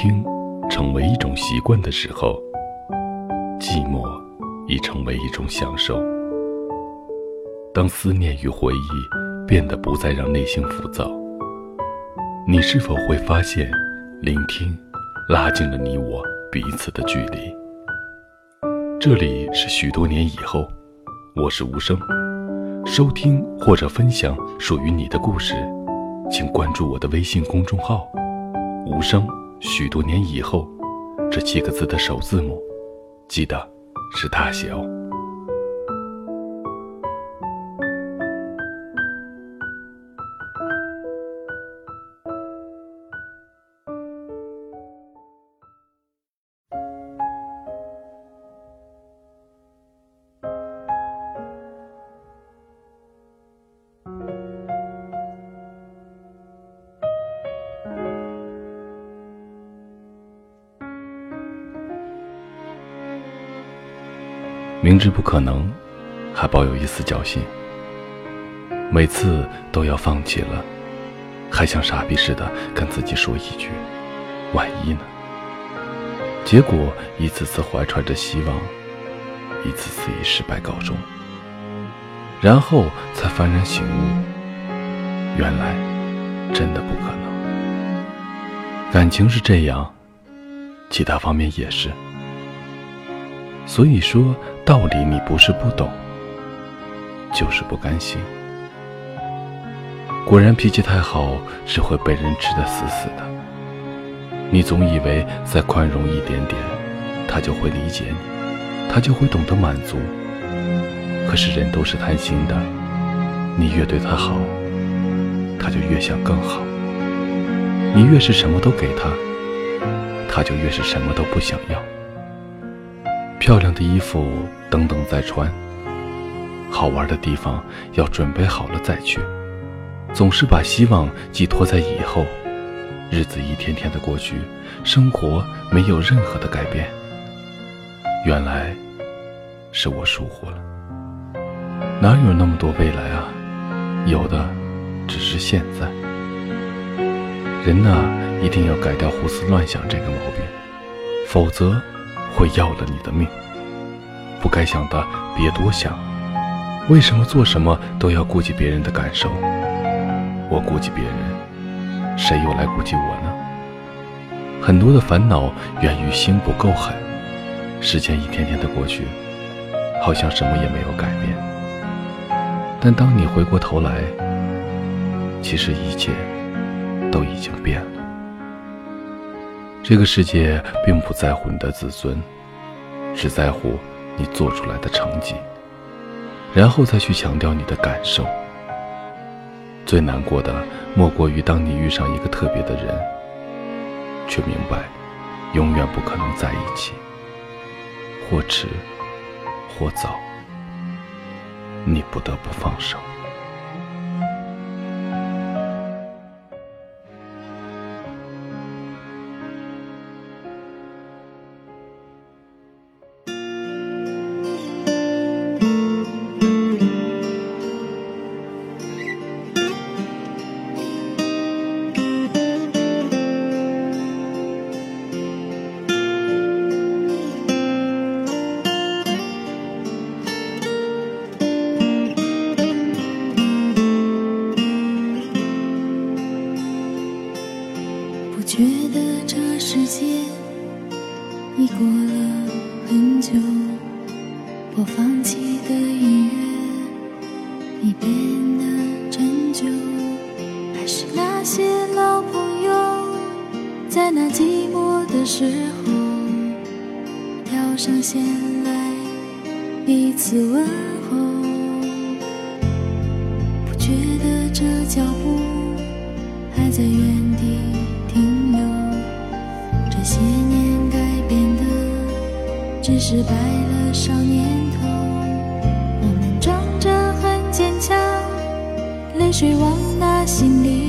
听成为一种习惯的时候，寂寞已成为一种享受。当思念与回忆变得不再让内心浮躁，你是否会发现，聆听拉近了你我彼此的距离？这里是许多年以后，我是无声。收听或者分享属于你的故事，请关注我的微信公众号“无声”。许多年以后，这七个字的首字母，记得是大写哦。明知不可能，还抱有一丝侥幸。每次都要放弃了，还像傻逼似的跟自己说一句：“万一呢？”结果一次次怀揣着希望，一次次以失败告终。然后才幡然醒悟，原来真的不可能。感情是这样，其他方面也是。所以说。道理你不是不懂，就是不甘心。果然脾气太好是会被人吃得死死的。你总以为再宽容一点点，他就会理解你，他就会懂得满足。可是人都是贪心的，你越对他好，他就越想更好。你越是什么都给他，他就越是什么都不想要。漂亮的衣服等等再穿，好玩的地方要准备好了再去，总是把希望寄托在以后，日子一天天的过去，生活没有任何的改变。原来是我疏忽了，哪有那么多未来啊？有的只是现在。人呐，一定要改掉胡思乱想这个毛病，否则。会要了你的命，不该想的别多想。为什么做什么都要顾及别人的感受？我顾及别人，谁又来顾及我呢？很多的烦恼源于心不够狠。时间一天天的过去，好像什么也没有改变。但当你回过头来，其实一切都已经变了。这个世界并不在乎你的自尊，只在乎你做出来的成绩，然后再去强调你的感受。最难过的莫过于当你遇上一个特别的人，却明白永远不可能在一起，或迟或早，你不得不放手。已过了很久，我放弃的音乐已变得陈旧，还是那些老朋友，在那寂寞的时候，跳上线来彼此问候，不觉得这脚步还在原地停留，这些年。只是白了少年头，我们装着很坚强，泪水往那心里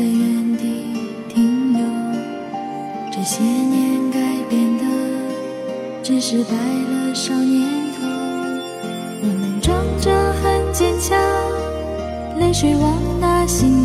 在原地停留。这些年改变的，只是白了少年头。我们装着很坚强，泪水往那心。